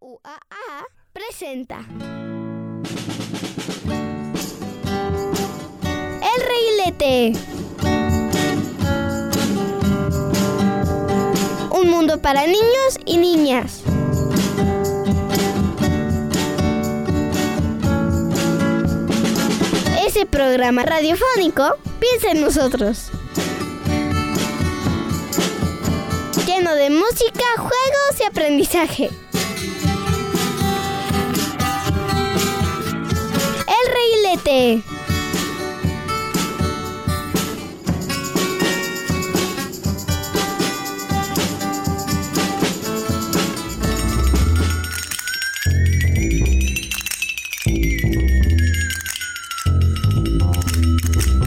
UAA presenta El Reguilete. Un mundo para niños y niñas. Ese programa radiofónico piensa en nosotros. Lleno de música, juegos y aprendizaje. El Reguilete.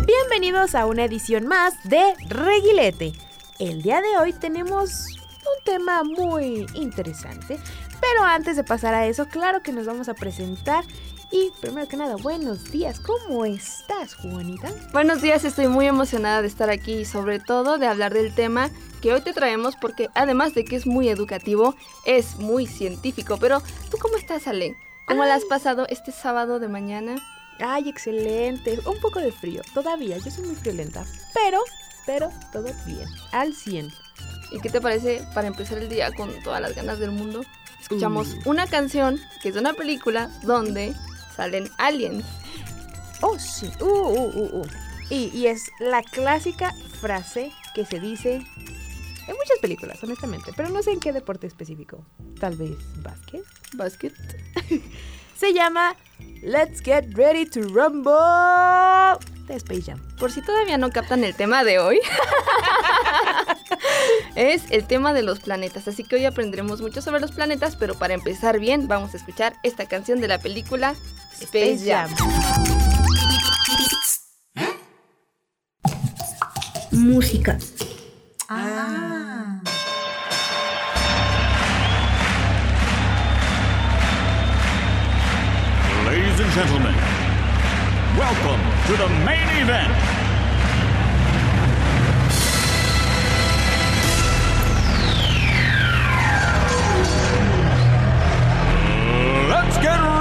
Bienvenidos a una edición más de Reguilete. El día de hoy tenemos un tema muy interesante, pero antes de pasar a eso, claro que nos vamos a presentar. Y primero que nada, buenos días, ¿cómo estás, Juanita? Buenos días, estoy muy emocionada de estar aquí y sobre todo de hablar del tema que hoy te traemos porque además de que es muy educativo, es muy científico. Pero, ¿tú cómo estás, Ale? ¿Cómo la has pasado este sábado de mañana? Ay, excelente. Un poco de frío, todavía, yo soy muy friolenta, pero, pero todo bien, al 100. ¿Y qué te parece para empezar el día con todas las ganas del mundo? Escuchamos Uh. una canción que es de una película donde salen aliens. Oh, sí. Uh, uh, uh, uh. Y, y es la clásica frase que se dice en muchas películas, honestamente, pero no sé en qué deporte específico. Tal vez básquet. Basket. Se llama Let's Get Ready to Rumble de Space Jam. Por si todavía no captan el tema de hoy, es el tema de los planetas. Así que hoy aprenderemos mucho sobre los planetas, pero para empezar bien, vamos a escuchar esta canción de la película Space Jam. Música. Ladies and gentlemen, welcome to the main event. Let's get ready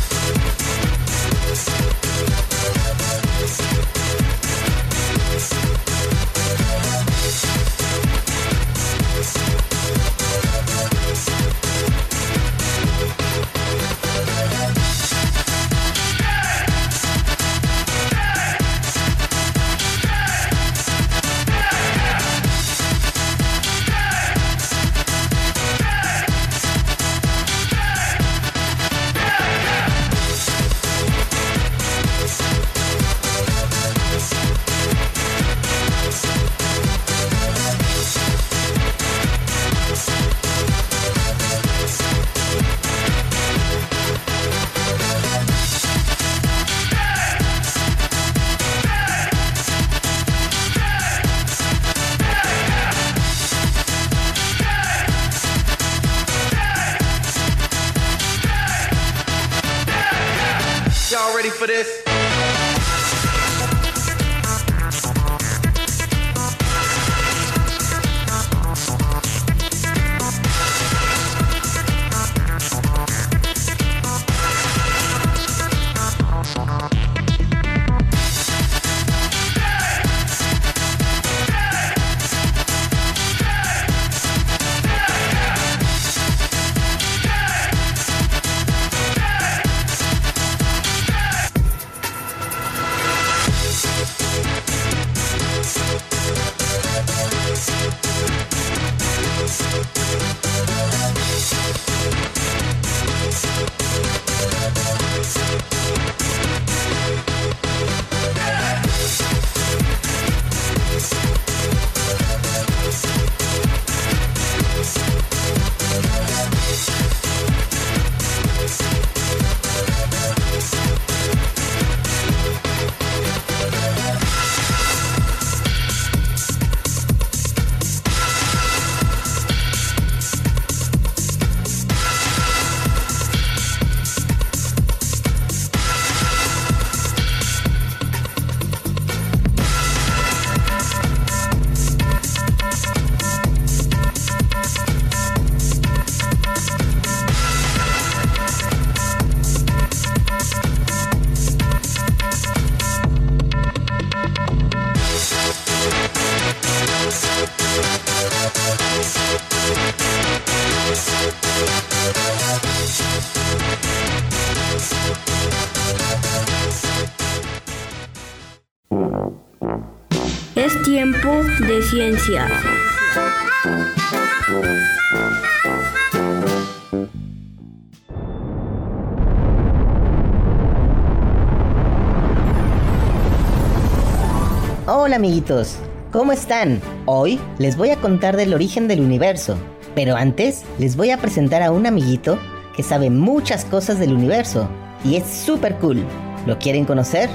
Hola amiguitos, ¿cómo están? Hoy les voy a contar del origen del universo, pero antes les voy a presentar a un amiguito que sabe muchas cosas del universo y es súper cool. ¿Lo quieren conocer?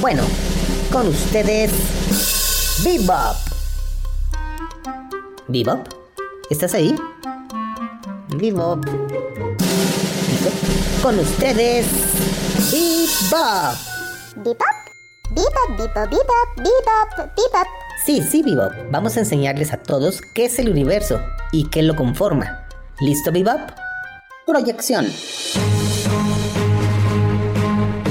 Bueno, con ustedes, Bebop. Bebop, ¿estás ahí? Bebop. Con ustedes, Bebop. Bebop, bebop, bebop, bebop, bebop, bebop. Sí, sí, Bebop. Vamos a enseñarles a todos qué es el universo y qué lo conforma. ¿Listo, Bebop? Proyección.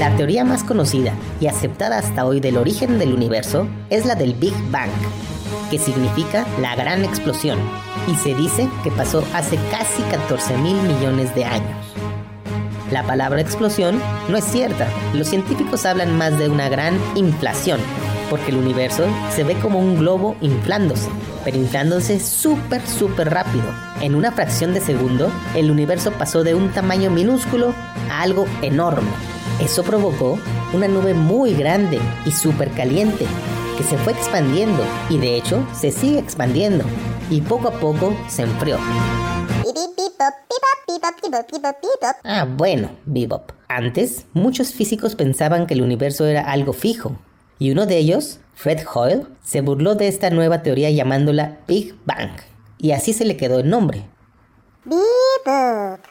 La teoría más conocida y aceptada hasta hoy del origen del universo es la del Big Bang, que significa la gran explosión, y se dice que pasó hace casi 14 mil millones de años. La palabra explosión no es cierta, los científicos hablan más de una gran inflación, porque el universo se ve como un globo inflándose, pero inflándose súper, súper rápido. En una fracción de segundo, el universo pasó de un tamaño minúsculo a algo enorme. Eso provocó una nube muy grande y súper caliente que se fue expandiendo y de hecho se sigue expandiendo y poco a poco se enfrió. Ah, bueno, Bebop. Antes, muchos físicos pensaban que el universo era algo fijo, y uno de ellos, Fred Hoyle, se burló de esta nueva teoría llamándola Big Bang, y así se le quedó el nombre. Bebop.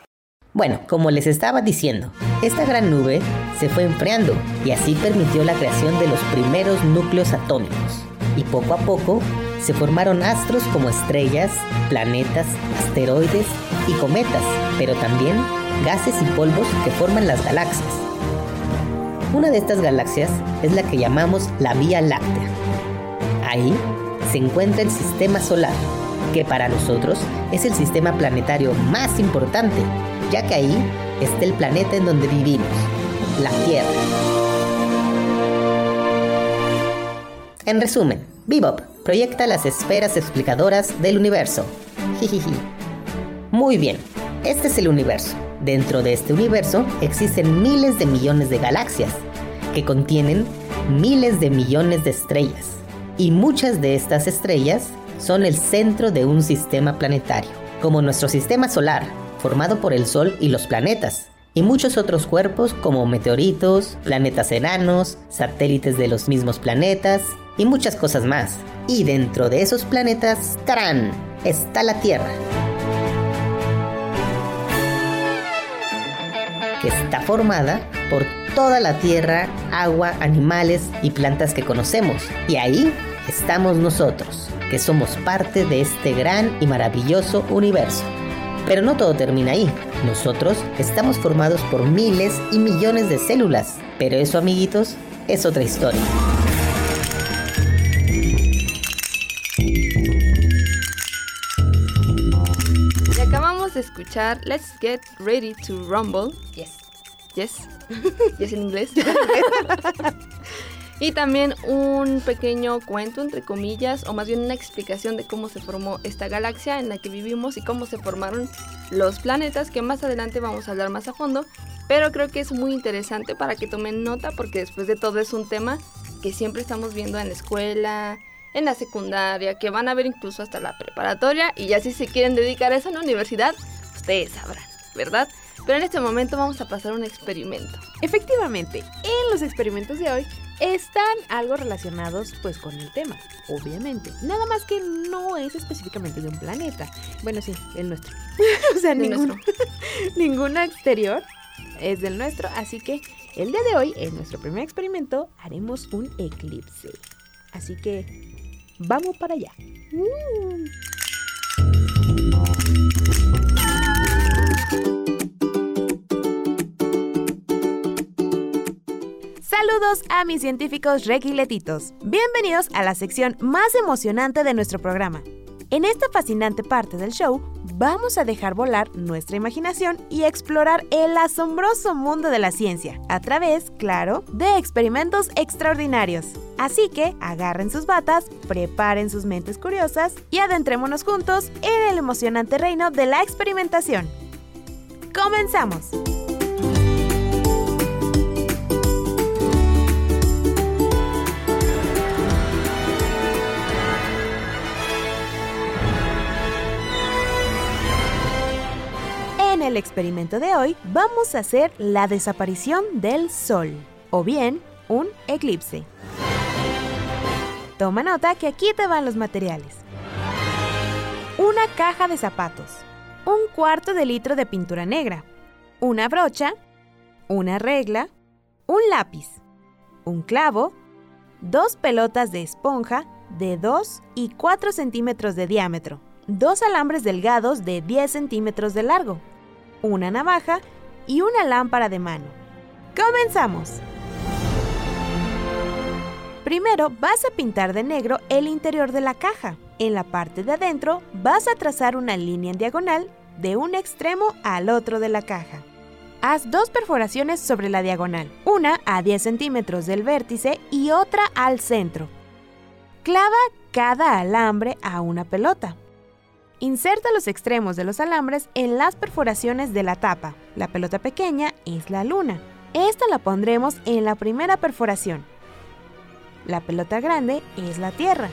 Bueno, como les estaba diciendo, esta gran nube se fue enfriando y así permitió la creación de los primeros núcleos atómicos. Y poco a poco se formaron astros como estrellas, planetas, asteroides y cometas, pero también gases y polvos que forman las galaxias. Una de estas galaxias es la que llamamos la Vía Láctea. Ahí se encuentra el sistema solar, que para nosotros es el sistema planetario más importante, ya que ahí está el planeta en donde vivimos, la Tierra. En resumen, Bebop proyecta las esferas explicadoras del universo. Jijiji. Muy bien, este es el universo. Dentro de este universo existen miles de millones de galaxias, que contienen miles de millones de estrellas. Y muchas de estas estrellas son el centro de un sistema planetario, como nuestro sistema solar, formado por el Sol y los planetas, y muchos otros cuerpos como meteoritos, planetas enanos, satélites de los mismos planetas y muchas cosas más. Y dentro de esos planetas, ¡tarán! está la Tierra. que está formada por toda la tierra, agua, animales y plantas que conocemos. Y ahí estamos nosotros, que somos parte de este gran y maravilloso universo. Pero no todo termina ahí. Nosotros estamos formados por miles y millones de células. Pero eso, amiguitos, es otra historia. Y acabamos de escuchar Let's Get Ready to Rumble. Yes. Yes. Yes en inglés. y también un pequeño cuento, entre comillas, o más bien una explicación de cómo se formó esta galaxia en la que vivimos y cómo se formaron los planetas, que más adelante vamos a hablar más a fondo. Pero creo que es muy interesante para que tomen nota porque después de todo es un tema que siempre estamos viendo en la escuela, en la secundaria, que van a ver incluso hasta la preparatoria y ya si se quieren dedicar a eso en la universidad, ustedes sabrán, ¿verdad? Pero en este momento vamos a pasar un experimento. Efectivamente, en los experimentos de hoy están algo relacionados pues con el tema, obviamente. Nada más que no es específicamente de un planeta. Bueno, sí, el nuestro. o sea, nuestro. ningún exterior es del nuestro, así que el día de hoy, en nuestro primer experimento, haremos un eclipse. Así que vamos para allá. Mm. Saludos a mis científicos requiletitos. Bienvenidos a la sección más emocionante de nuestro programa. En esta fascinante parte del show, vamos a dejar volar nuestra imaginación y explorar el asombroso mundo de la ciencia, a través, claro, de experimentos extraordinarios. Así que agarren sus batas, preparen sus mentes curiosas y adentrémonos juntos en el emocionante reino de la experimentación. ¡Comenzamos! En el experimento de hoy vamos a hacer la desaparición del Sol, o bien un eclipse. Toma nota que aquí te van los materiales. Una caja de zapatos, un cuarto de litro de pintura negra, una brocha, una regla, un lápiz, un clavo, dos pelotas de esponja de 2 y 4 centímetros de diámetro, dos alambres delgados de 10 centímetros de largo, una navaja y una lámpara de mano. ¡Comenzamos! Primero vas a pintar de negro el interior de la caja. En la parte de adentro vas a trazar una línea en diagonal de un extremo al otro de la caja. Haz dos perforaciones sobre la diagonal, una a 10 centímetros del vértice y otra al centro. Clava cada alambre a una pelota. Inserta los extremos de los alambres en las perforaciones de la tapa. La pelota pequeña es la luna. Esta la pondremos en la primera perforación. La pelota grande es la Tierra.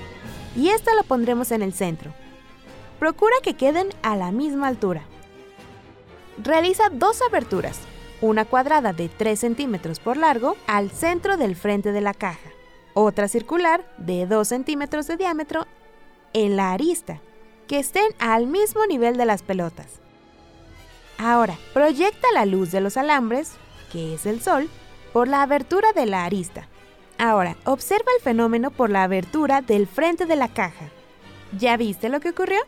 Y esta la pondremos en el centro. Procura que queden a la misma altura. Realiza dos aberturas, una cuadrada de 3 centímetros por largo al centro del frente de la caja, otra circular de 2 centímetros de diámetro en la arista, que estén al mismo nivel de las pelotas. Ahora, proyecta la luz de los alambres, que es el sol, por la abertura de la arista. Ahora, observa el fenómeno por la abertura del frente de la caja. ¿Ya viste lo que ocurrió?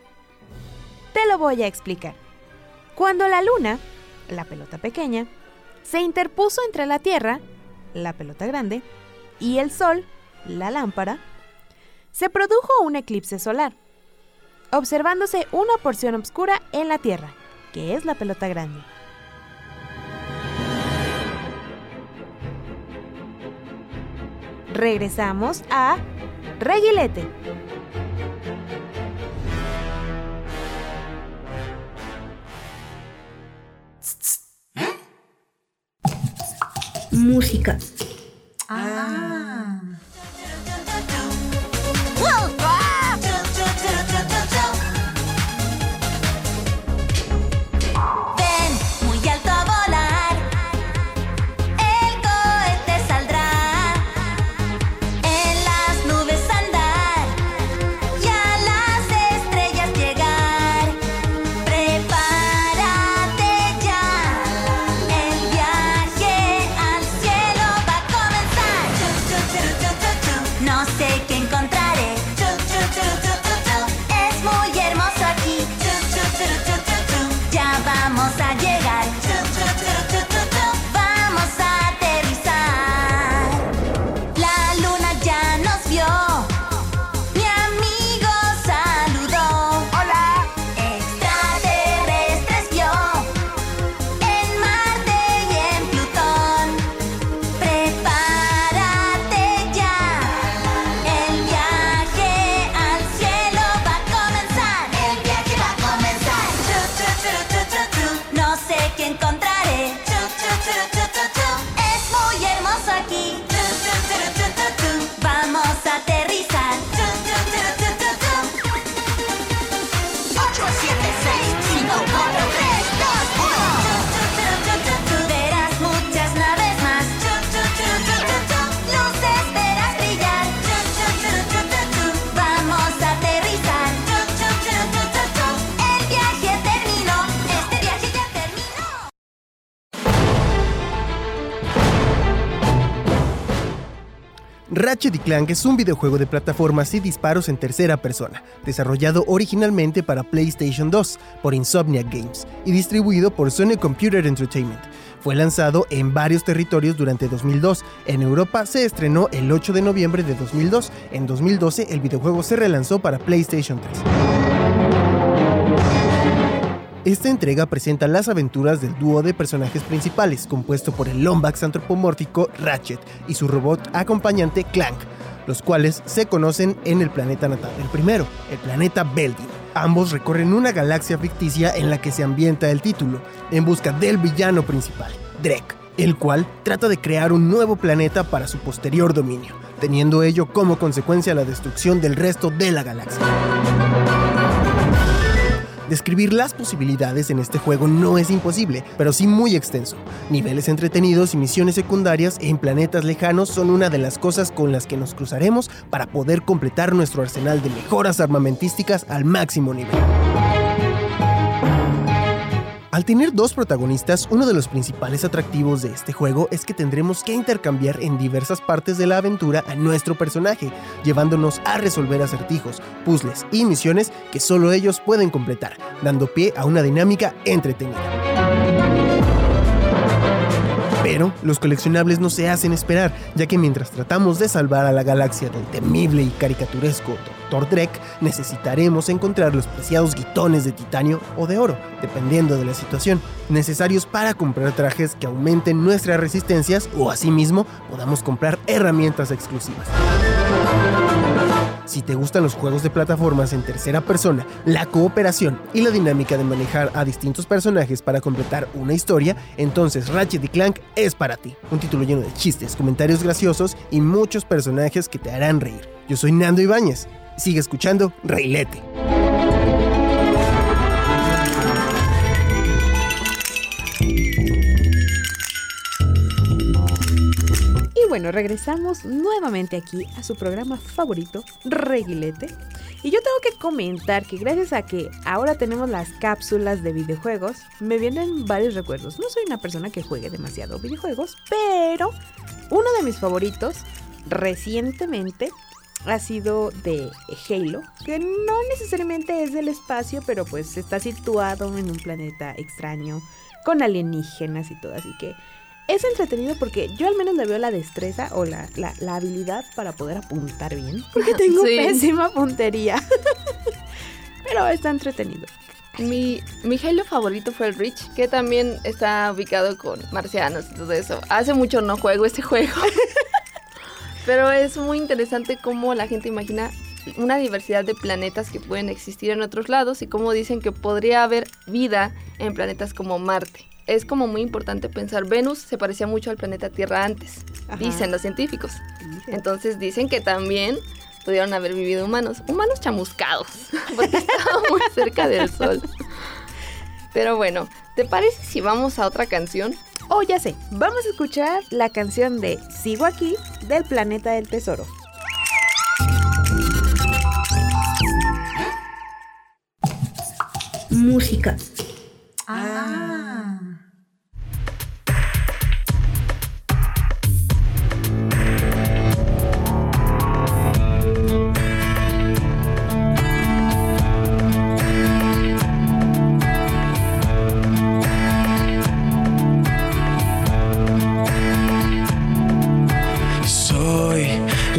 Te lo voy a explicar. Cuando la luna, la pelota pequeña, se interpuso entre la Tierra, la pelota grande, y el Sol, la lámpara, se produjo un eclipse solar, observándose una porción oscura en la Tierra, que es la pelota grande. Regresamos a Reguilete. Música. Ven Ratchet Clank es un videojuego de plataformas y disparos en tercera persona, desarrollado originalmente para PlayStation 2 por Insomniac Games y distribuido por Sony Computer Entertainment. Fue lanzado en varios territorios durante 2002. En Europa se estrenó el 8 de noviembre de 2002. En 2012 el videojuego se relanzó para PlayStation 3. Esta entrega presenta las aventuras del dúo de personajes principales, compuesto por el Lombax antropomórfico Ratchet y su robot acompañante Clank, los cuales se conocen en el planeta natal del primero, el planeta Beldin. Ambos recorren una galaxia ficticia en la que se ambienta el título, en busca del villano principal, Drek, el cual trata de crear un nuevo planeta para su posterior dominio, teniendo ello como consecuencia la destrucción del resto de la galaxia. Describir las posibilidades en este juego no es imposible, pero sí muy extenso. Niveles entretenidos y misiones secundarias en planetas lejanos son una de las cosas con las que nos cruzaremos para poder completar nuestro arsenal de mejoras armamentísticas al máximo nivel. Al tener dos protagonistas, uno de los principales atractivos de este juego es que tendremos que intercambiar en diversas partes de la aventura a nuestro personaje, llevándonos a resolver acertijos, puzzles y misiones que solo ellos pueden completar, dando pie a una dinámica entretenida. Pero los coleccionables no se hacen esperar, ya que mientras tratamos de salvar a la galaxia del temible y caricaturesco Dr. Drek, necesitaremos encontrar los preciados guitones de titanio o de oro, dependiendo de la situación, necesarios para comprar trajes que aumenten nuestras resistencias o asimismo podamos comprar herramientas exclusivas. Si te gustan los juegos de plataformas en tercera persona, la cooperación y la dinámica de manejar a distintos personajes para completar una historia, entonces Ratchet y Clank es para ti. Un título lleno de chistes, comentarios graciosos y muchos personajes que te harán reír. Yo soy Nando Ibáñez. Sigue escuchando Reilete. Bueno, regresamos nuevamente aquí a su programa favorito, Reguilete. Y yo tengo que comentar que gracias a que ahora tenemos las cápsulas de videojuegos, me vienen varios recuerdos. No soy una persona que juegue demasiado videojuegos, pero uno de mis favoritos recientemente ha sido de Halo, que no necesariamente es del espacio, pero pues está situado en un planeta extraño, con alienígenas y todo, así que es entretenido porque yo al menos le veo la destreza o la, la- la habilidad para poder apuntar bien, porque tengo Sí. pésima puntería, pero está entretenido. Mi, mi Halo favorito fue el Reach, que también está ubicado con marcianos y todo eso. Hace mucho no juego este juego. Pero es muy interesante cómo la gente imagina una diversidad de planetas que pueden existir en otros lados y cómo dicen que podría haber vida en planetas como Marte. Es como muy importante pensar, Venus se parecía mucho al planeta Tierra antes, Ajá. dicen los científicos. Entonces dicen que también pudieron haber vivido humanos, humanos chamuscados, porque estaban muy cerca del Sol. Pero bueno, ¿te parece si vamos a otra canción? Oh, ya sé, vamos a escuchar la canción de Sigo aquí del Planeta del Tesoro. Música. Soy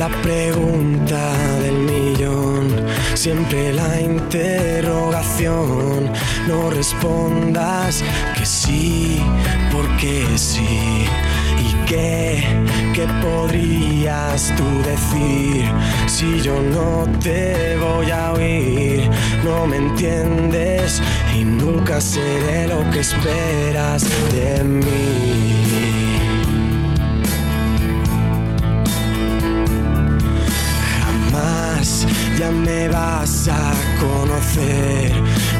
la pregunta del millón, siempre la interrogación. No respondas que sí, porque sí. ¿Y qué, qué podrías tú decir si yo no te voy a oír? No me entiendes y nunca seré lo que esperas de mí. Ya me vas a conocer.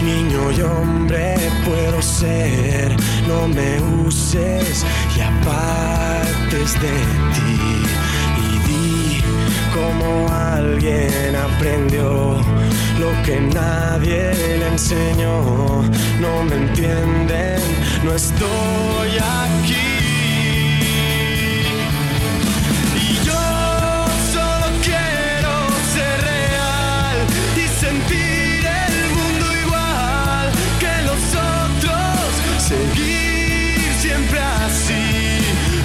Niño y hombre puedo ser. No me uses y apartes de ti. Y di como alguien aprendió lo que nadie le enseñó. No me entienden, no estoy aquí. el mundo igual que los otros. Seguir siempre así.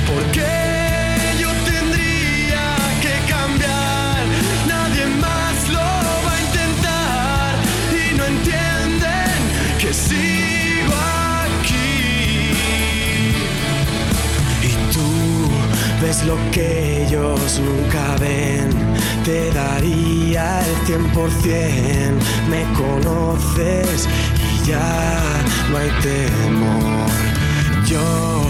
¿Por qué yo tendría que cambiar? Nadie más lo va a intentar. Y no entienden que sí. Ves lo que ellos nunca ven. Te daría el 100%, me conoces y ya no hay temor. Yo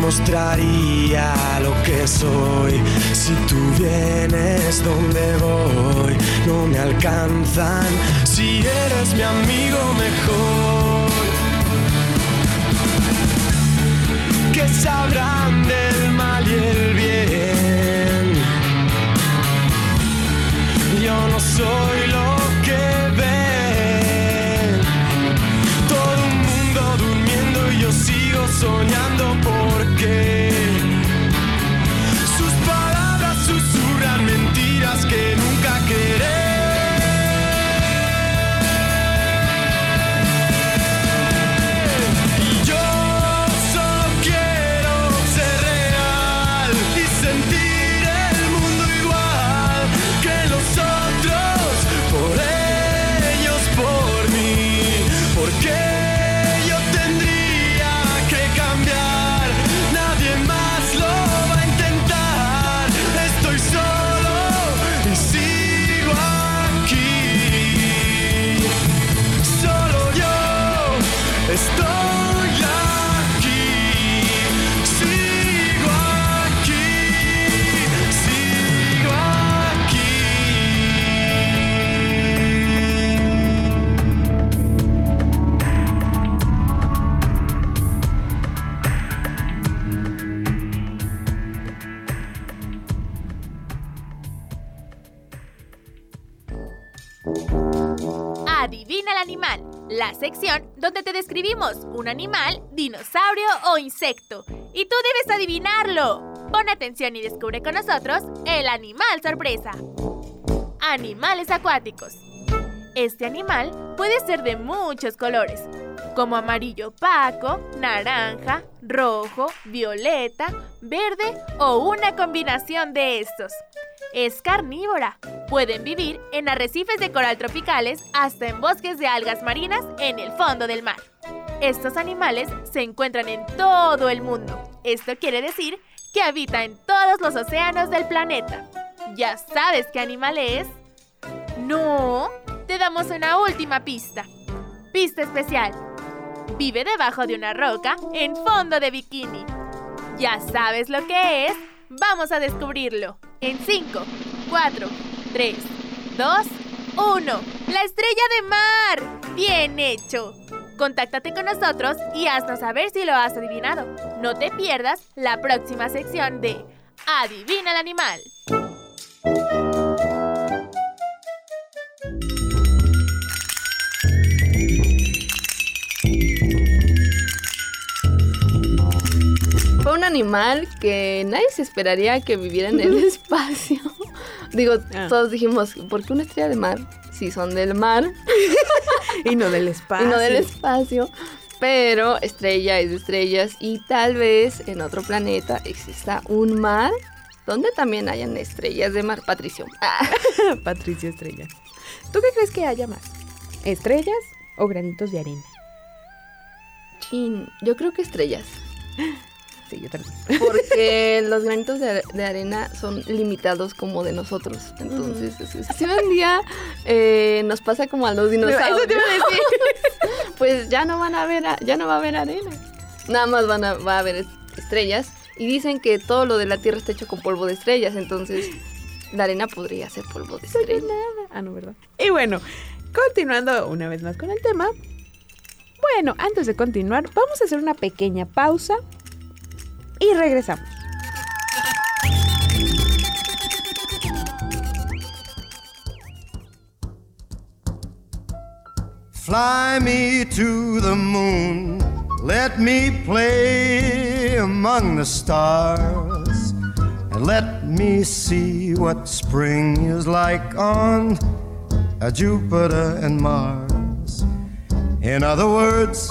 mostraría lo que soy. Si tú vienes donde voy, no me alcanzan. Si eres mi amigo mejor. que sabrán del mal y el soy lo que ven. Todo un mundo durmiendo y yo sigo soñando la sección donde te describimos un animal, dinosaurio o insecto. Y tú debes adivinarlo. Pon atención y descubre con nosotros el animal sorpresa. Animales acuáticos. Este animal puede ser de muchos colores, como amarillo opaco, naranja, rojo, violeta, verde o una combinación de estos. Es carnívora. Pueden vivir en arrecifes de coral tropicales hasta en bosques de algas marinas en el fondo del mar. Estos animales se encuentran en todo el mundo. Esto quiere decir que habita en todos los océanos del planeta. ¿Ya sabes qué animal es? No, te damos una última pista. Pista especial. Vive debajo de una roca en fondo de bikini. ¿Ya sabes lo que es? Vamos a descubrirlo. En 5, 4, 3, 2, 1. La estrella de mar. Bien hecho. Contáctate con nosotros y haznos saber si lo has adivinado. No te pierdas la próxima sección de Adivina el animal. Un animal que nadie se esperaría que viviera en el espacio. Digo, Ah. todos dijimos, ¿por qué una estrella de mar? Si son del mar Y no del y espacio. no del espacio. Pero estrella es de estrellas y tal vez en otro planeta exista un mar donde también hayan estrellas de mar. Patricio. Ah. Patricia Estrella. ¿Tú qué crees que haya más? ¿Estrellas o granitos de arena? Chin, yo creo que estrellas. Sí, yo también. Porque los granitos de, de arena son limitados como de nosotros. Entonces, si- si un día eh, nos pasa como a los dinosaurios, Eso te iba a decir. pues ya no van a ver, a- ya no va a haber arena. Nada más van a, va a haber es- estrellas. Y dicen que todo lo de la Tierra está hecho con polvo de estrellas. Entonces, la arena podría ser polvo de estrellas. Ah, no, ¿verdad? Y bueno, continuando una vez más con el tema. Bueno, antes de continuar, vamos a hacer una pequeña pausa y regresamos. Fly me to the moon, let me play among the stars, and let me see what spring is like on uh, Jupiter and Mars. In other words,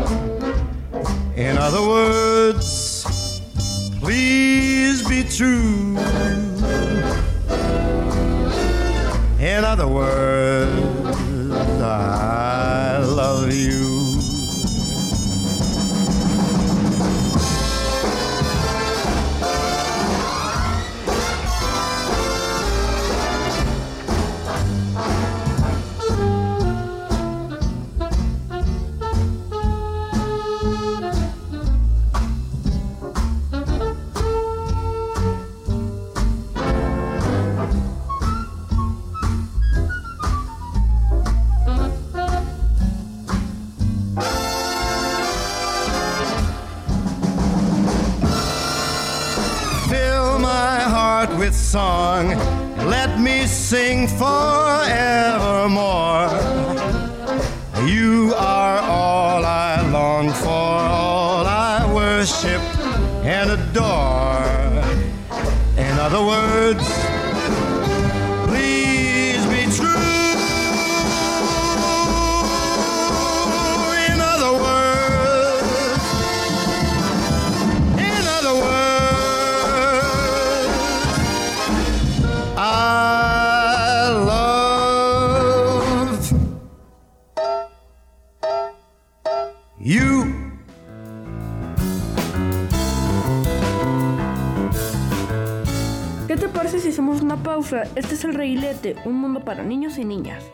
In other words, please be true. In other words, I para niños y niñas.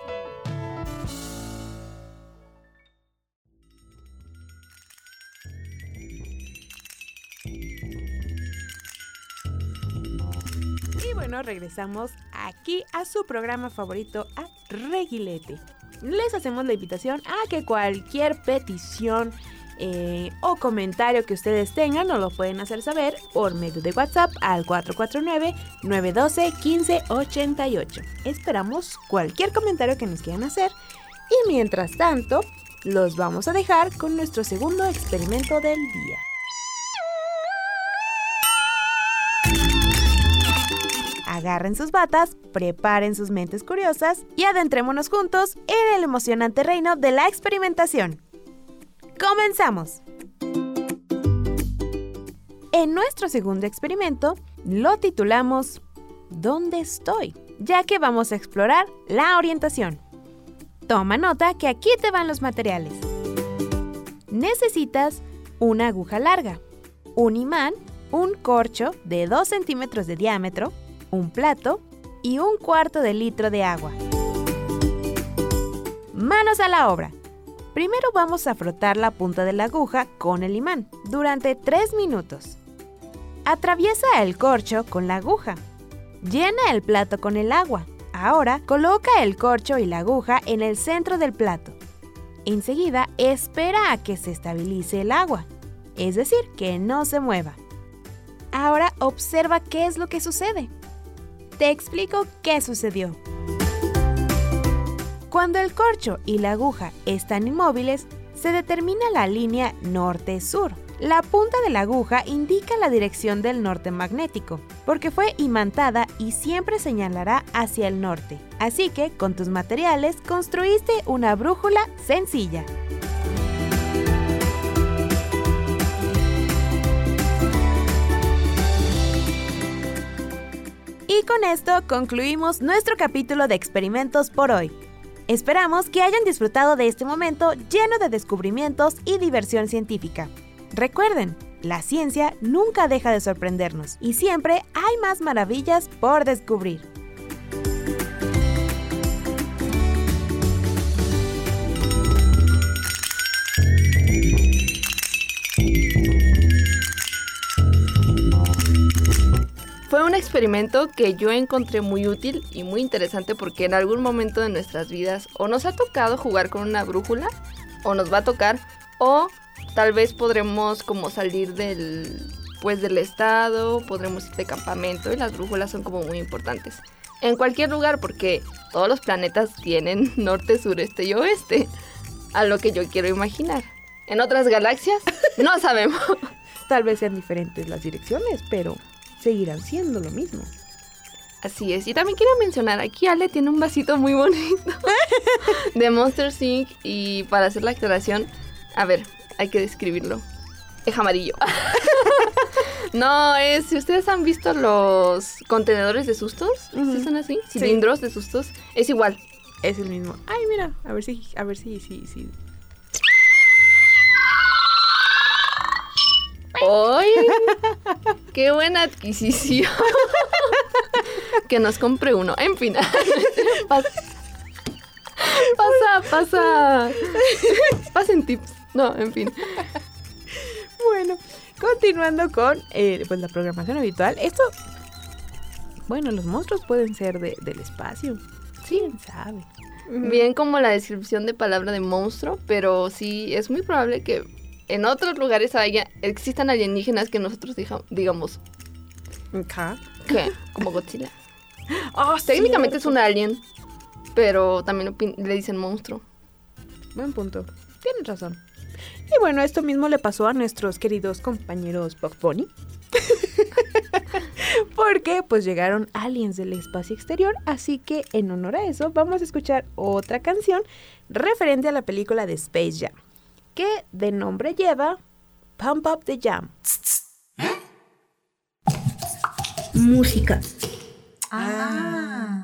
Y bueno, regresamos aquí a su programa favorito, a Reguilete. Les hacemos la invitación a que cualquier petición eh, o comentario que ustedes tengan nos lo pueden hacer saber por medio de WhatsApp al 449-912-1588. Esperamos cualquier comentario que nos quieran hacer y mientras tanto los vamos a dejar con nuestro segundo experimento del día. Agarren sus batas, preparen sus mentes curiosas y adentrémonos juntos en el emocionante reino de la experimentación. ¡Comenzamos! En nuestro segundo experimento lo titulamos ¿Dónde estoy? Ya que vamos a explorar la orientación. Toma nota que aquí te van los materiales. Necesitas una aguja larga, un imán, un corcho de 2 centímetros de diámetro, un plato y un cuarto de litro de agua. Manos a la obra. Primero vamos a frotar la punta de la aguja con el imán durante 3 minutos. Atraviesa el corcho con la aguja. Llena el plato con el agua. Ahora coloca el corcho y la aguja en el centro del plato. Enseguida espera a que se estabilice el agua, es decir, que no se mueva. Ahora observa qué es lo que sucede. Te explico qué sucedió. Cuando el corcho y la aguja están inmóviles, se determina la línea norte-sur. La punta de la aguja indica la dirección del norte magnético, porque fue imantada y siempre señalará hacia el norte. Así que, con tus materiales, construiste una brújula sencilla. Y con esto concluimos nuestro capítulo de experimentos por hoy. Esperamos que hayan disfrutado de este momento lleno de descubrimientos y diversión científica. Recuerden, la ciencia nunca deja de sorprendernos y siempre hay más maravillas por descubrir. Fue un experimento que yo encontré muy útil y muy interesante porque en algún momento de nuestras vidas o nos ha tocado jugar con una brújula o nos va a tocar o tal vez podremos como salir del pues del estado, podremos ir de campamento y las brújulas son como muy importantes. En cualquier lugar porque todos los planetas tienen norte, sureste y oeste, a lo que yo quiero imaginar. En otras galaxias no sabemos. tal vez sean diferentes las direcciones, pero seguirán siendo lo mismo. Así es. Y también quiero mencionar, aquí Ale tiene un vasito muy bonito de Monster Inc. Y para hacer la aclaración, a ver, hay que describirlo. Es amarillo. no, es, si ustedes han visto los contenedores de sustos, ¿sí son así? Cilindros de sustos, es igual. Es el mismo. Ay, mira, a ver si, a ver si, si, si. ¡Ay! ¡Qué buena adquisición! que nos compre uno. En fin. Pas- pasa, pasa. Pasen tips. No, en fin. Bueno, continuando con eh, pues la programación habitual. Esto, bueno, los monstruos pueden ser de- del espacio. Sí. ¿Quién sabe? Bien como la descripción de palabra de monstruo, pero sí es muy probable que en otros lugares haya, existan alienígenas que nosotros diga- digamos. ¿qué? Como Godzilla. Oh, Técnicamente es un alien, pero también le dicen monstruo. Buen punto. Tienes razón. Y bueno, esto mismo le pasó a nuestros queridos compañeros Bugs Bunny. Porque pues llegaron aliens del espacio exterior, así que en honor a eso vamos a escuchar otra canción referente a la película de Space Jam, que de nombre lleva Pump Up the Jam. Música. Ah.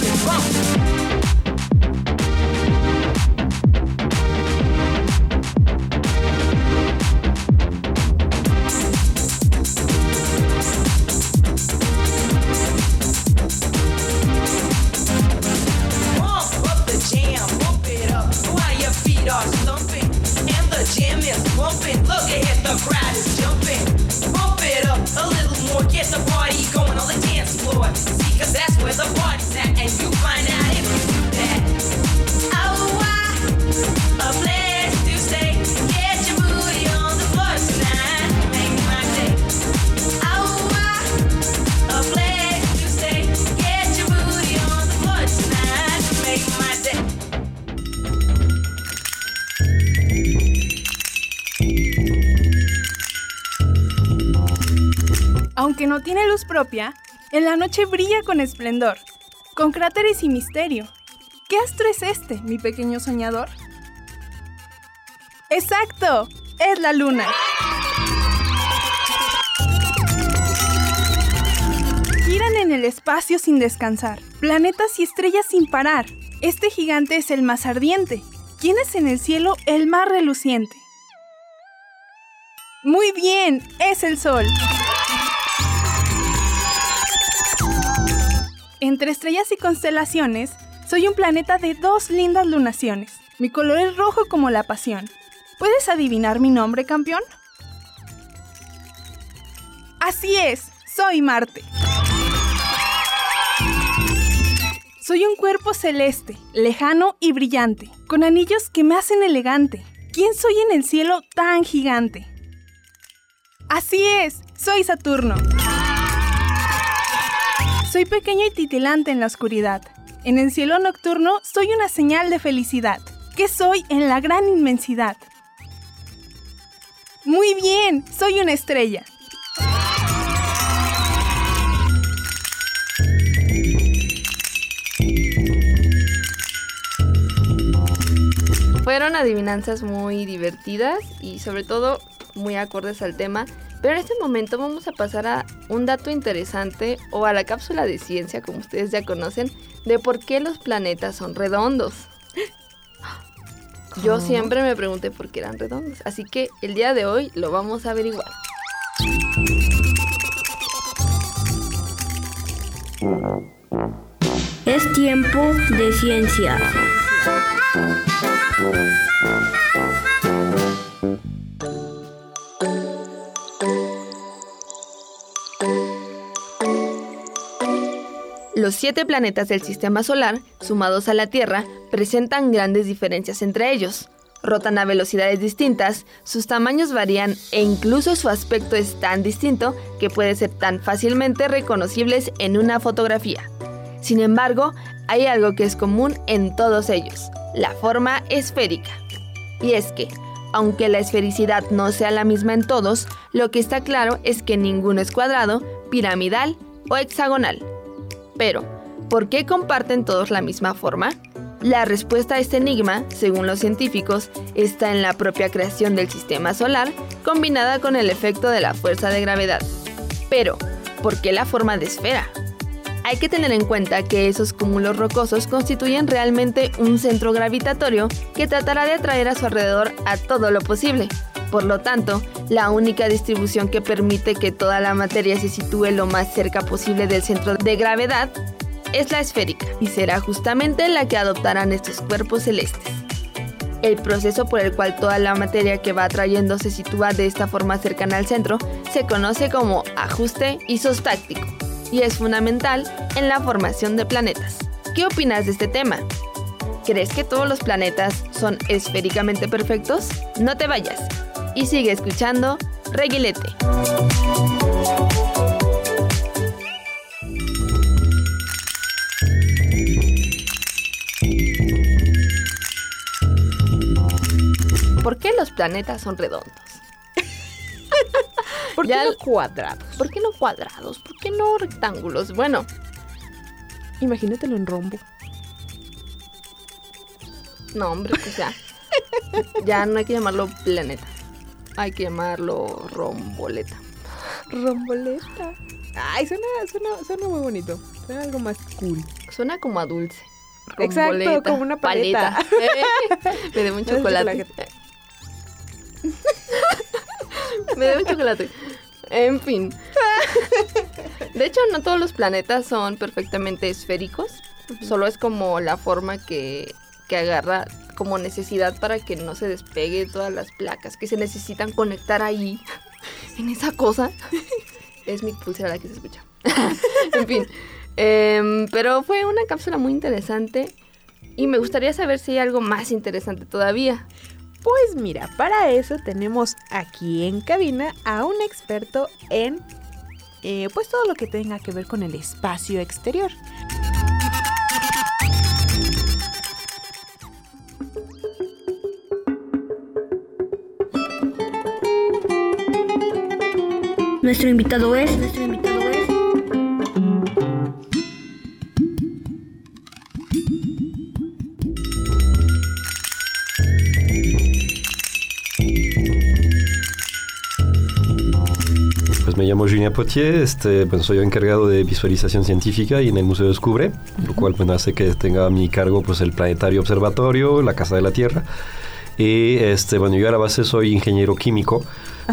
Pump it, propia, en la noche brilla con esplendor, con cráteres y misterio. ¿Qué astro es este, mi pequeño soñador? ¡Exacto! Es la luna. Giran en el espacio sin descansar, planetas y estrellas sin parar. Este gigante es el más ardiente. ¿Quién es en el cielo el más reluciente? Muy bien, es el Sol. Entre estrellas y constelaciones, soy un planeta de dos lindas lunaciones. Mi color es rojo como la pasión. ¿Puedes adivinar mi nombre, campeón? Así es, soy Marte. Soy un cuerpo celeste, lejano y brillante, con anillos que me hacen elegante. ¿Quién soy en el cielo tan gigante? Así es, soy Saturno. Soy pequeño y titilante en la oscuridad. En el cielo nocturno soy una señal de felicidad. ¿Qué soy en la gran inmensidad? Muy bien, soy una estrella. Fueron adivinanzas muy divertidas y sobre todo muy acordes al tema, pero en este momento vamos a pasar a un dato interesante o a la cápsula de ciencia, como ustedes ya conocen, de por qué los planetas son redondos. Yo siempre me pregunté por qué eran redondos, así que el día de hoy lo vamos a averiguar. Es tiempo de ciencia. Los siete planetas del sistema solar, sumados a la Tierra, presentan grandes diferencias entre ellos. Rotan a velocidades distintas, sus tamaños varían e incluso su aspecto es tan distinto que puede ser tan fácilmente reconocibles en una fotografía. Sin embargo, hay algo que es común en todos ellos, la forma esférica. Y es que, aunque la esfericidad no sea la misma en todos, lo que está claro es que ninguno es cuadrado, piramidal o hexagonal. Pero, ¿por qué comparten todos la misma forma? La respuesta a este enigma, según los científicos, está en la propia creación del sistema solar, combinada con el efecto de la fuerza de gravedad. Pero, ¿por qué la forma de esfera? Hay que tener en cuenta que esos cúmulos rocosos constituyen realmente un centro gravitatorio que tratará de atraer a su alrededor a todo lo posible. Por lo tanto, la única distribución que permite que toda la materia se sitúe lo más cerca posible del centro de gravedad es la esférica y será justamente la que adoptarán estos cuerpos celestes. El proceso por el cual toda la materia que va atrayendo se sitúa de esta forma cercana al centro se conoce como ajuste isostáctico y es fundamental en la formación de planetas. ¿Qué opinas de este tema? ¿Crees que todos los planetas son esféricamente perfectos? No te vayas y sigue escuchando Reguilete. ¿Por qué los planetas son redondos? ¿Por qué no cuadrados? ¿Por qué no cuadrados? ¿Por qué no rectángulos? Bueno, Imagínatelo en rombo. no, hombre, o sea, ya no hay que llamarlo planeta. Hay que llamarlo romboleta. Romboleta. Ay, suena, suena, suena muy bonito. Suena algo más cool. Suena como a dulce. Exacto, Romboleta, como una paleta. Me debo un chocolate. Me debo un chocolate. En fin. De hecho, no todos los planetas son perfectamente esféricos. Solo es como la forma que, que agarra como necesidad para que no se despegue todas las placas que se necesitan conectar ahí. En esa cosa. Es mi pulsera la que se escucha. en fin. Em, pero fue una cápsula muy interesante. Y me gustaría saber si hay algo más interesante todavía. Pues mira, para eso tenemos aquí en cabina a un experto en eh, pues todo lo que tenga que ver con el espacio exterior. Nuestro invitado es. Nuestro invitado es. Pues me llamo Julien Potier, este, bueno, soy encargado de visualización científica y en el Museo Descubre, lo cual bueno, hace que tenga a mi cargo pues, el Planetario Observatorio, la Casa de la Tierra. Y este, bueno, yo a la base soy ingeniero químico,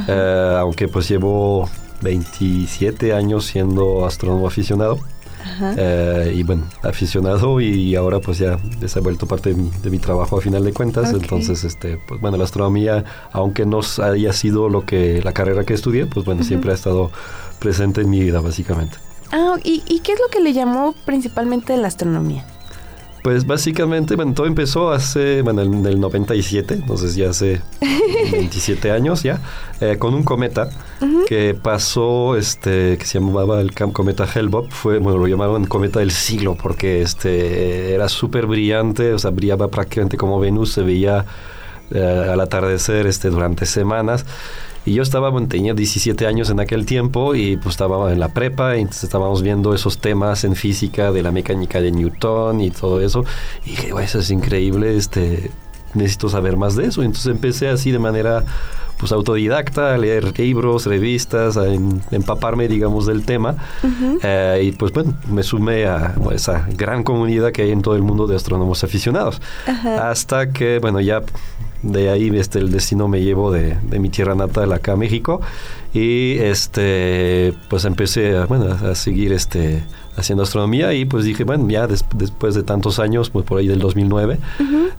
eh, aunque pues llevo 27 años siendo astrónomo aficionado. Eh, y bueno, aficionado y ahora pues ya se ha vuelto parte de mi, de mi trabajo a final de cuentas. Entonces, este, pues bueno, la astronomía, aunque no haya sido lo que la carrera que estudié, pues bueno, siempre ha estado presente en mi vida básicamente. Ah, ¿y, y qué es lo que le llamó principalmente la astronomía? Pues básicamente, bueno, todo empezó hace, bueno, en el 97, entonces ya hace 27 años ya, eh, con un cometa que pasó, este, que se llamaba el cometa Hale-Bopp, fue, bueno, lo llamaban cometa del siglo porque este, era súper brillante, o sea, brillaba prácticamente como Venus, se veía eh, al atardecer este, durante semanas. Y yo estaba, bueno, tenía 17 años en aquel tiempo y pues estaba en la prepa, y entonces estábamos viendo esos temas en física de la mecánica de Newton y todo eso. Y dije, "Guau, eso es increíble, este, necesito saber más de eso. Y entonces empecé así de manera pues autodidacta a leer libros, revistas, a em- empaparme, digamos, del tema. Eh, y pues bueno, me sumé a pues, esa gran comunidad que hay en todo el mundo de astrónomos aficionados. Hasta que, bueno, ya de ahí este, el destino me llevó de, de mi tierra natal acá a México. Y este, pues empecé a, bueno, a seguir este, haciendo astronomía y pues dije, bueno, ya des- después de tantos años, pues por ahí del 2009,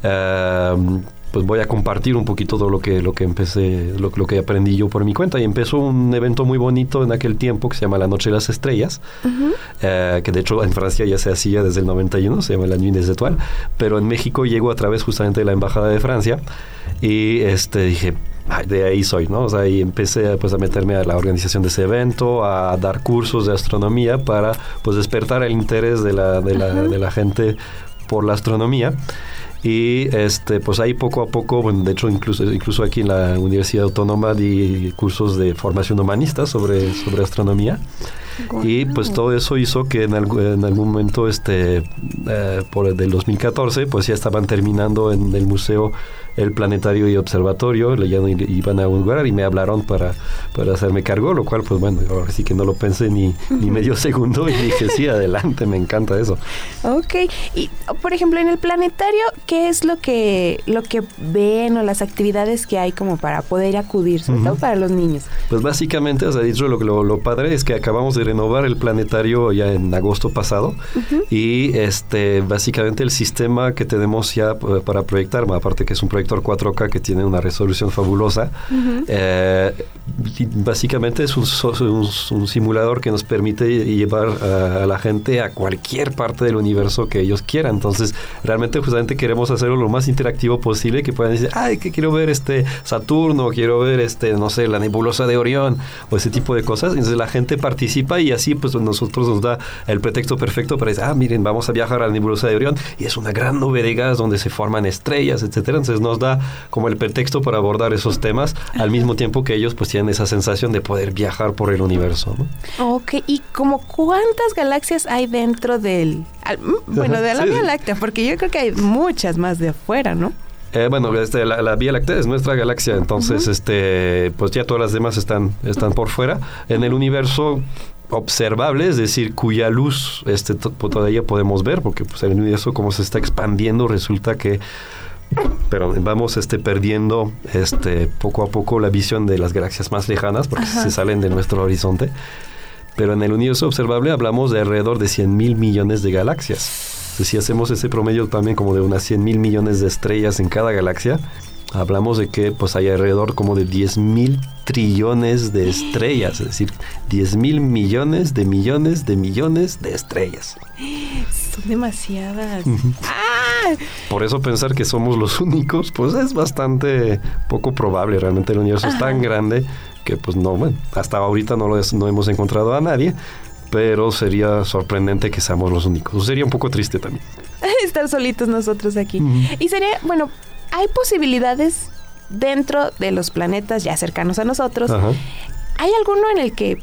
eh, pues voy a compartir un poquito todo lo que, lo que empecé, lo, lo que aprendí yo por mi cuenta. Y empezó un evento muy bonito en aquel tiempo que se llama La Noche de las Estrellas, eh, que de hecho en Francia ya se hacía desde el 91, se llama la Nuit des Étoiles, pero en México llegó a través justamente de la Embajada de Francia y este, dije, "Ay, de ahí soy, ¿no? O sea, y empecé pues, a meterme a la organización de ese evento, a dar cursos de astronomía para pues despertar el interés de la, de la, de la gente por la astronomía. Y este, pues ahí poco a poco, bueno, de hecho incluso, incluso aquí en la Universidad Autónoma di cursos de formación humanista sobre, sobre astronomía. Y pues todo eso hizo que en, algu- en algún momento, este, eh, por el del 2014, pues ya estaban terminando en el museo el planetario y observatorio, le iban a inaugurar y me hablaron para, para hacerme cargo, lo cual pues bueno, ahora sí que no lo pensé ni, ni medio segundo y dije, sí, adelante, me encanta eso. Ok, y por ejemplo, en el planetario, ¿qué es lo que, lo que ven o las actividades que hay como para poder acudir, sobre todo para los niños? Pues básicamente, o sea, dicho lo, lo, lo padre es que acabamos de renovar el planetario ya en agosto pasado y este básicamente el sistema que tenemos ya eh, para proyectar, aparte que es un proyector 4K que tiene una resolución fabulosa, eh, y básicamente es un, so- un- un simulador que nos permite llevar a, a la gente a cualquier parte del universo que ellos quieran. Entonces, realmente justamente queremos hacerlo lo más interactivo posible, que puedan decir, ay, que quiero ver este Saturno, quiero ver este, no sé, la nebulosa de Orión o ese tipo de cosas. Entonces la gente participa y así pues nosotros nos da el pretexto perfecto para decir, ah, miren, vamos a viajar a la nebulosa de Orión y es una gran nube de gas donde se forman estrellas, etcétera. Entonces nos da como el pretexto para abordar esos temas al mismo tiempo que ellos pues tienen esa sensación de poder viajar por el universo. ¿no? Ok, ¿y como cuántas galaxias hay dentro del... al- mm, bueno, de la Vía sí. Láctea? Porque yo creo que hay muchas más de afuera, ¿no? Eh, bueno, este, la, la Vía Láctea es nuestra galaxia, entonces, este, pues ya todas las demás están, están por fuera. En el universo observable, es decir, cuya luz este, to- todavía podemos ver, porque pues, el universo como se está expandiendo, resulta que pero vamos este, perdiendo este, poco a poco la visión de las galaxias más lejanas, porque Ajá. se salen de nuestro horizonte. Pero en el universo observable hablamos de alrededor de 100 mil millones de galaxias. Entonces, si hacemos ese promedio también como de unas 100 mil millones de estrellas en cada galaxia, hablamos de que pues hay alrededor como de 10 mil trillones de estrellas, es decir, 10 mil millones de millones de millones de estrellas. Son demasiadas. ¡Ah! Por eso pensar que somos los únicos, pues es bastante poco probable. Realmente el universo es tan grande que pues no, bueno, hasta ahorita no, lo es- no hemos encontrado a nadie, pero sería sorprendente que seamos los únicos. Sería un poco triste también. Estar solitos nosotros aquí. Y sería, bueno, hay posibilidades dentro de los planetas ya cercanos a nosotros. Ajá. ¿hay alguno en el que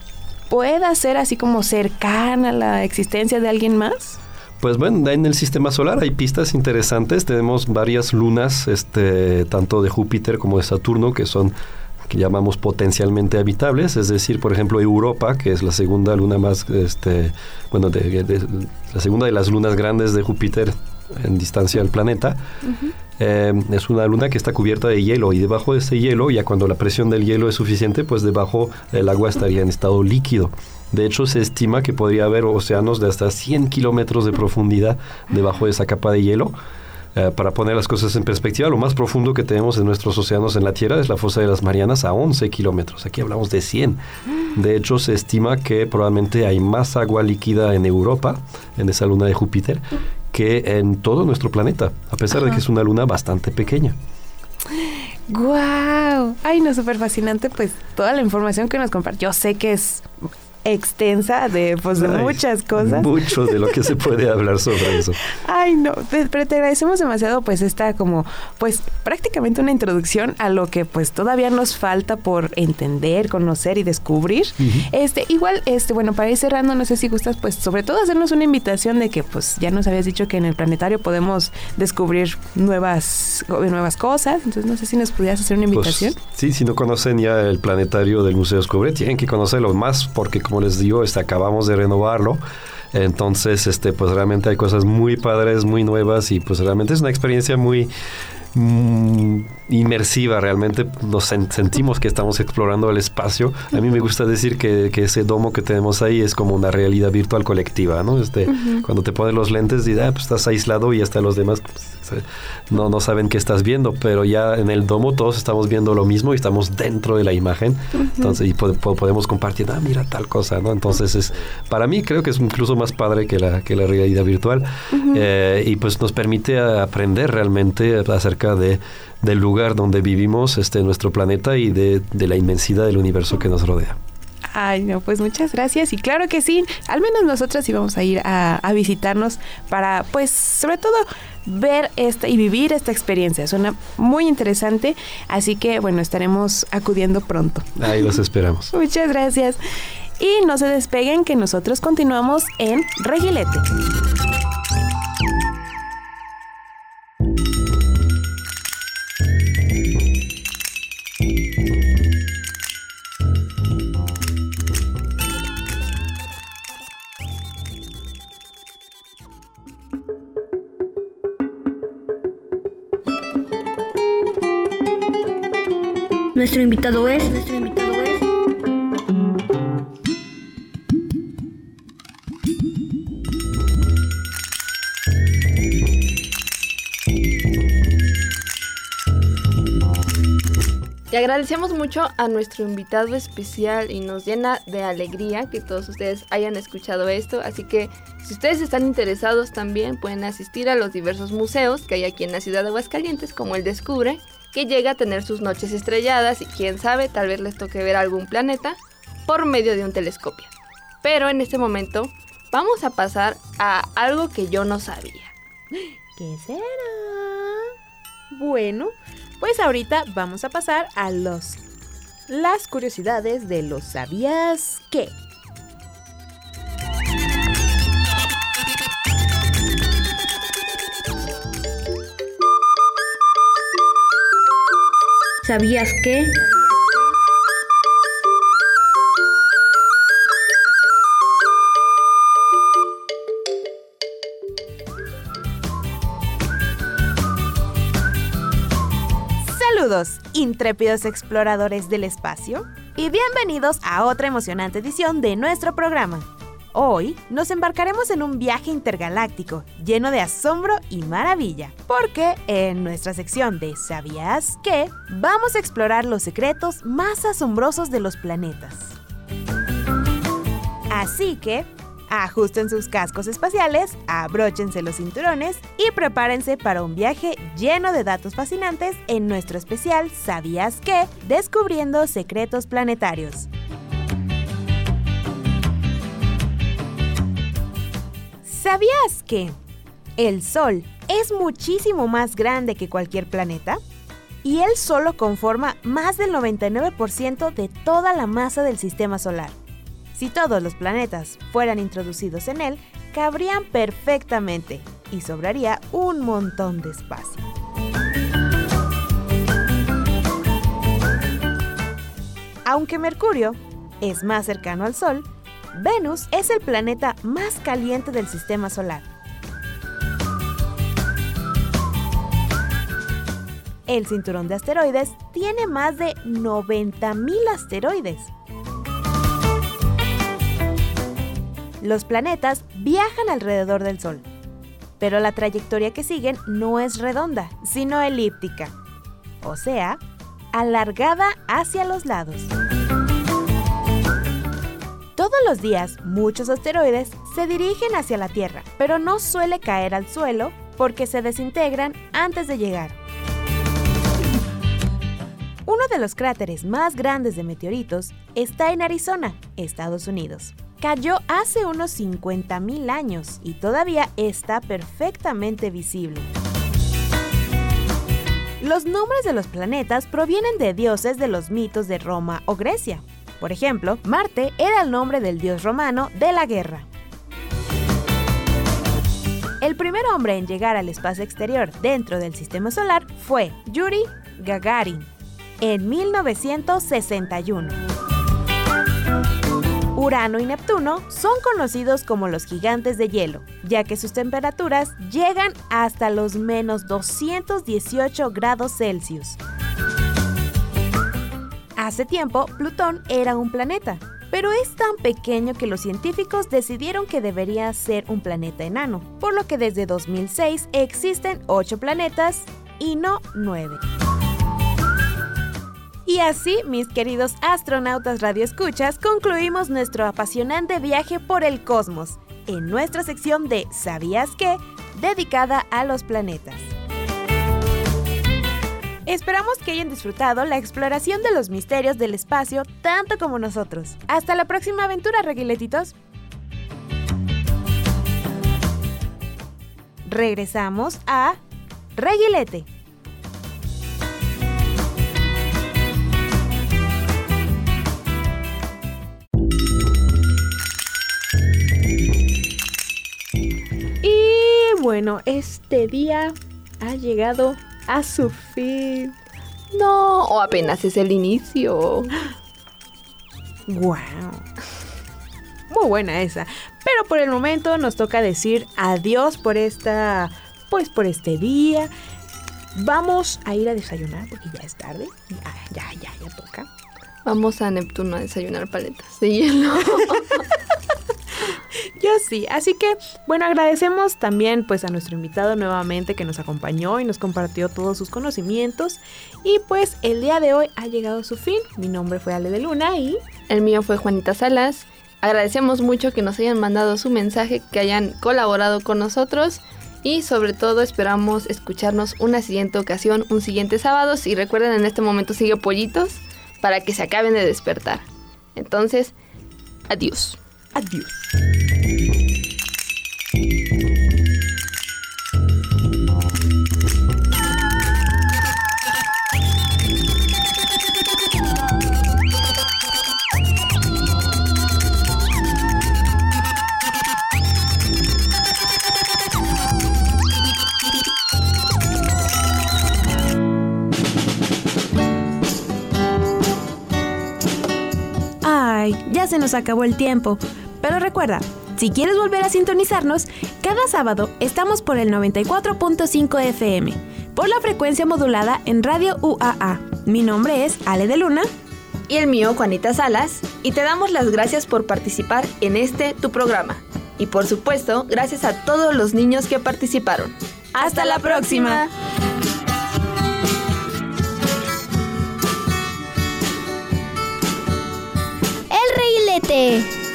pueda ser así como cercana a la existencia de alguien más? Pues bueno, en el sistema solar hay pistas interesantes. Tenemos varias lunas, este, tanto de Júpiter como de Saturno, que son que llamamos potencialmente habitables, es decir, por ejemplo, Europa, que es la segunda luna más, este, bueno, de, de- la segunda de las lunas grandes de Júpiter en distancia al planeta, eh, es una luna que está cubierta de hielo y debajo de ese hielo, ya cuando la presión del hielo es suficiente, pues debajo el agua estaría en estado líquido. De hecho, se estima que podría haber océanos de hasta 100 kilómetros de profundidad debajo de esa capa de hielo. Eh, para poner las cosas en perspectiva, lo más profundo que tenemos en nuestros océanos en la Tierra es la fosa de las Marianas a 11 kilómetros. Aquí hablamos de 100. De hecho, se estima que probablemente hay más agua líquida en Europa, en esa luna de Júpiter, que en todo nuestro planeta, a pesar de que es una luna bastante pequeña. ¡Guau! Ay, no, súper fascinante, pues toda la información que nos compartió. Yo sé que es extensa de, pues, de Ay, muchas cosas. Mucho de lo que se puede hablar sobre eso. Ay, no, pero te agradecemos demasiado, pues, esta como, pues, prácticamente una introducción a lo que, pues, todavía nos falta por entender, conocer y descubrir. Este, igual, este, bueno, para ir cerrando, no sé si gustas, pues, sobre todo hacernos una invitación de que, pues, ya nos habías dicho que en el planetario podemos descubrir nuevas, nuevas cosas, entonces no sé si nos pudieras hacer una Pues, invitación. sí, si no conocen ya el planetario del Museo Descubre, tienen que conocerlo más porque, como les digo, este, acabamos de renovarlo. Entonces, este, pues realmente hay cosas muy padres, muy nuevas y pues realmente es una experiencia muy mm, inmersiva. Realmente nos sen- sentimos que estamos explorando el espacio. A mí me gusta decir que, que ese domo que tenemos ahí es como una realidad virtual colectiva, ¿no? Este, Ujú. Cuando te pones los lentes y ah, pues estás aislado y hasta los demás pues, no, no saben qué estás viendo, pero ya en el domo todos estamos viendo lo mismo y estamos dentro de la imagen. Entonces, y po- po- podemos compartir, ah, mira tal cosa, ¿no? Entonces, es, para mí creo que es incluso más padre que la, que la realidad virtual. Ujú. Eh, y pues nos permite aprender realmente acerca de, del lugar donde vivimos, este, nuestro planeta y de, de la inmensidad del universo que nos rodea. Ay, no, pues muchas gracias. Y claro que sí, al menos nosotras íbamos a ir a, a visitarnos para, pues, sobre todo ver esta y vivir esta experiencia. Suena muy interesante, así que, bueno, estaremos acudiendo pronto. Ahí los esperamos. Muchas gracias. Y no se despeguen que nosotros continuamos en Regilete. Nuestro invitado es. Nuestro invitado es. Te agradecemos mucho a nuestro invitado especial y nos llena de alegría que todos ustedes hayan escuchado esto. Así que si ustedes están interesados también pueden asistir a los diversos museos que hay aquí en la ciudad de Aguascalientes, como el Descubre, que llega a tener sus noches estrelladas y quién sabe, tal vez les toque ver algún planeta por medio de un telescopio. Pero en este momento vamos a pasar a algo que yo no sabía. ¿Qué será? Bueno, pues ahorita vamos a pasar a los las curiosidades de los sabías qué. ¿Sabías que? Saludos, intrépidos exploradores del espacio, y bienvenidos a otra emocionante edición de nuestro programa. Hoy nos embarcaremos en un viaje intergaláctico lleno de asombro y maravilla, porque en nuestra sección de ¿Sabías qué? vamos a explorar los secretos más asombrosos de los planetas. Así que, ajusten sus cascos espaciales, abróchense los cinturones y prepárense para un viaje lleno de datos fascinantes en nuestro especial ¿Sabías qué? Descubriendo secretos planetarios. ¿Sabías que el Sol es muchísimo más grande que cualquier planeta? y él solo conforma más del 99% de toda la masa del sistema solar. Si todos los planetas fueran introducidos en él, cabrían perfectamente y sobraría un montón de espacio. Aunque Mercurio es más cercano al Sol, Venus es el planeta más caliente del sistema solar. El cinturón de asteroides tiene más de 90.000 asteroides. Los planetas viajan alrededor del Sol, pero la trayectoria que siguen no es redonda, sino elíptica, o sea, alargada hacia los lados. Todos los días, muchos asteroides se dirigen hacia la Tierra, pero no suele caer al suelo porque se desintegran antes de llegar. Uno de los cráteres más grandes de meteoritos está en Arizona, Estados Unidos. Cayó hace unos 50.000 años y todavía está perfectamente visible. Los nombres de los planetas provienen de dioses de los mitos de Roma o Grecia. Por ejemplo, Marte era el nombre del dios romano de la guerra. El primer hombre en llegar al espacio exterior dentro del sistema solar fue Yuri Gagarin en 1961. Urano y Neptuno son conocidos como los gigantes de hielo, ya que sus temperaturas llegan hasta los menos 218 grados Celsius. Hace tiempo, Plutón era un planeta, pero es tan pequeño que los científicos decidieron que debería ser un planeta enano, por lo que desde 2006 existen 8 planetas y no 9. Y así, mis queridos astronautas radioescuchas, concluimos nuestro apasionante viaje por el cosmos en nuestra sección de ¿Sabías qué? dedicada a los planetas. Esperamos que hayan disfrutado la exploración de los misterios del espacio tanto como nosotros. Hasta la próxima aventura, reguiletitos. Regresamos a Reguilete. Y bueno, este día ha llegado a su fin. No, o apenas es el inicio. ¡Wow! Muy buena esa. Pero por el momento nos toca decir adiós por esta. Pues por este día. Vamos a ir a desayunar porque ya es tarde. Ya, ya, ya, ya toca. Vamos a Neptuno a desayunar paletas de hielo. Yo sí, así que bueno, agradecemos también pues a nuestro invitado nuevamente que nos acompañó y nos compartió todos sus conocimientos y pues el día de hoy ha llegado a su fin. Mi nombre fue Ale de Luna y El mío fue Juanita Salas. Agradecemos mucho que nos hayan mandado su mensaje, que hayan colaborado con nosotros y sobre todo esperamos escucharnos una siguiente ocasión, un siguiente sábado. Y recuerden, en este momento sigue pollitos para que se acaben de despertar. Entonces, adiós. Adiós. Ya se nos acabó el tiempo. Pero recuerda, si quieres volver a sintonizarnos, cada sábado estamos por el 94.5 FM, por la frecuencia modulada en Radio UAA. Mi nombre es Ale de Luna. Y el mío, Juanita Salas, y te damos las gracias por participar en este tu programa. Y por supuesto, gracias a todos los niños que participaron. ¡Hasta, la próxima. El Reilete.